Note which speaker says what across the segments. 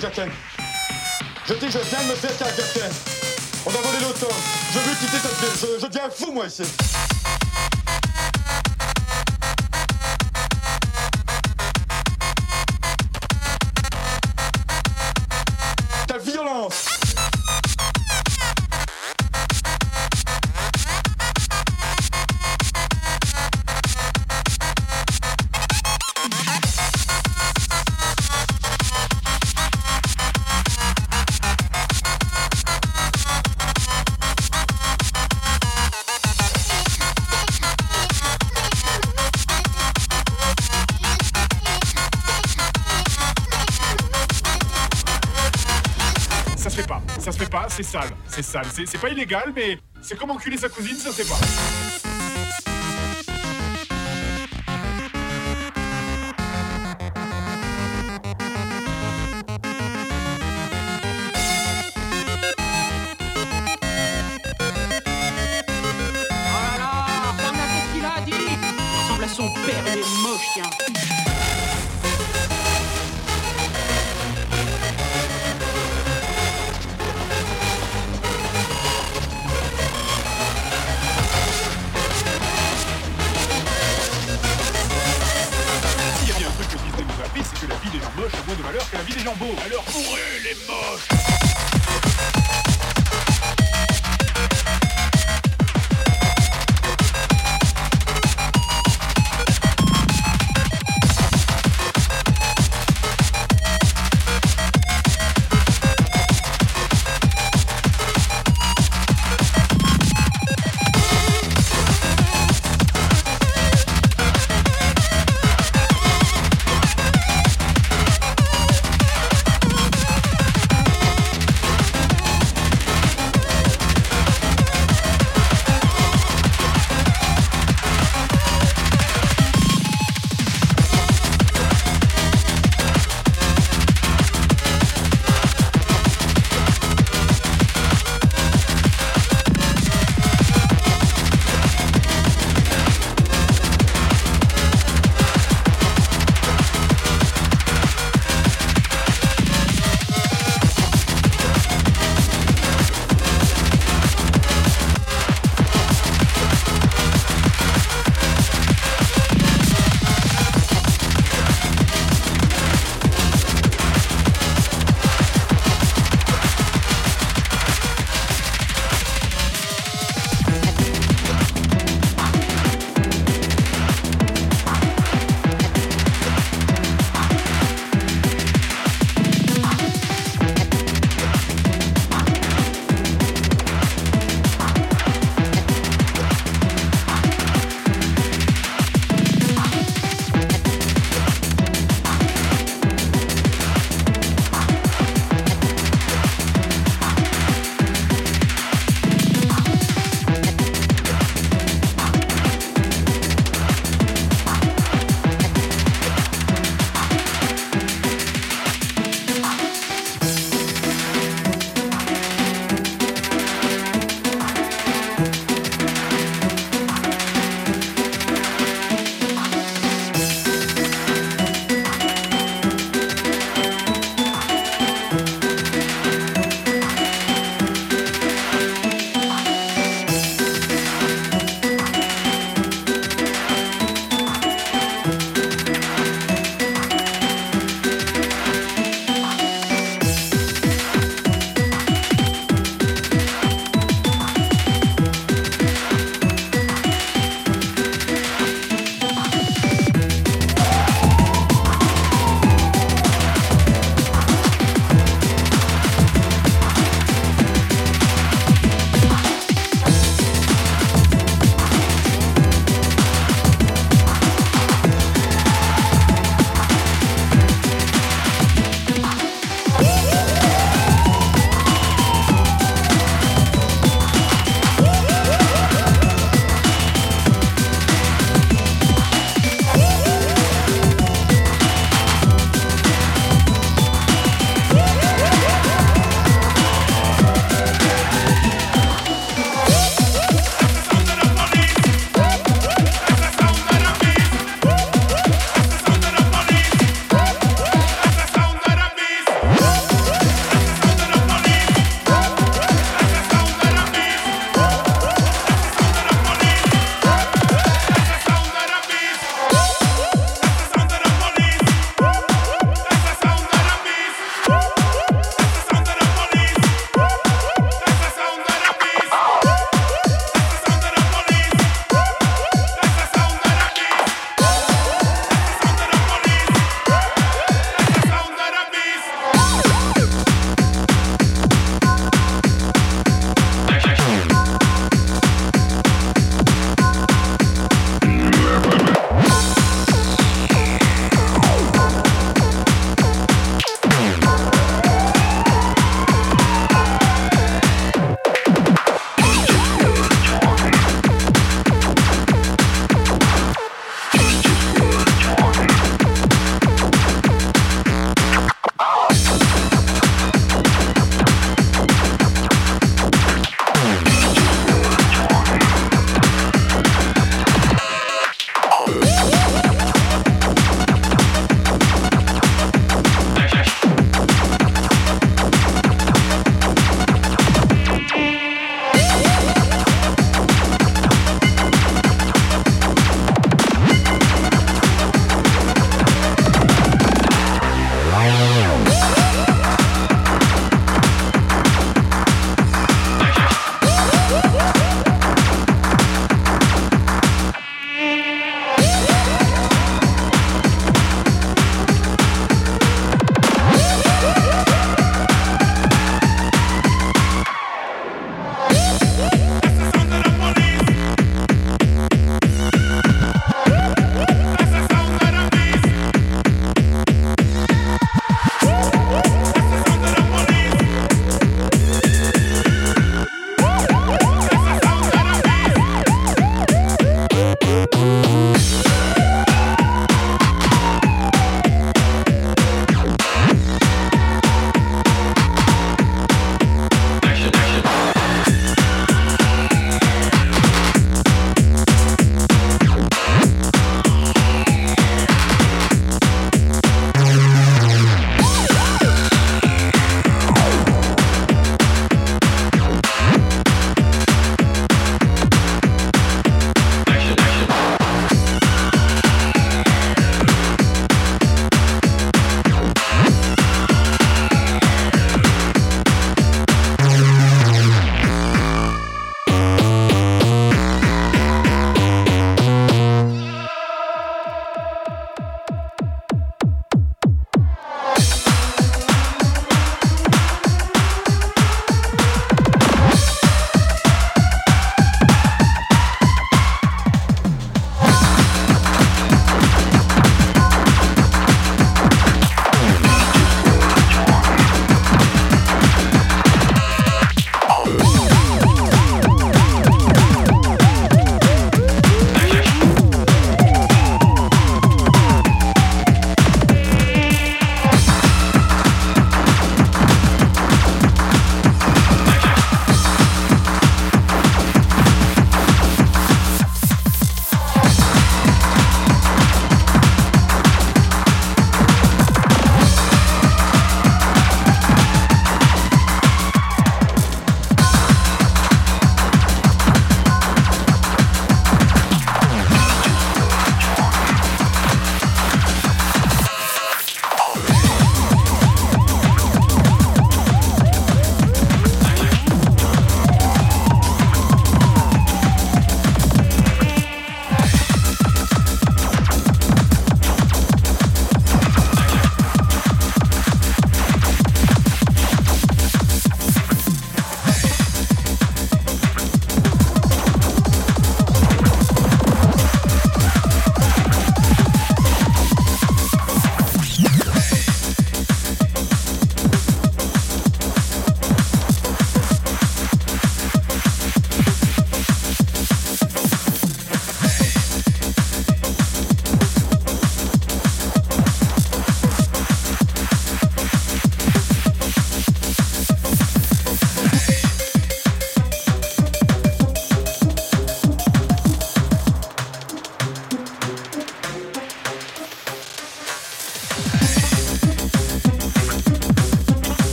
Speaker 1: Je dis, je viens de me faire Carjacken. On a volé l'auto. Je veux quitter cette ville. je deviens fou, moi, ici.
Speaker 2: c'est sale. C'est pas illégal, mais c'est comme enculer sa cousine, ça c'est pas.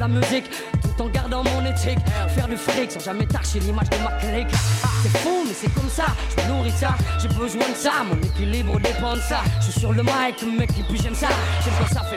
Speaker 3: la
Speaker 4: musique tout en gardant mon éthique. Faire du fric sans jamais tâcher l'image de ma clique. C'est fou, mais c'est comme ça. Je nourris ça, j'ai besoin de ça. Mon équilibre dépend de ça. Je suis sur le mic, mec, et puis j'aime ça. J'aime quand ça fait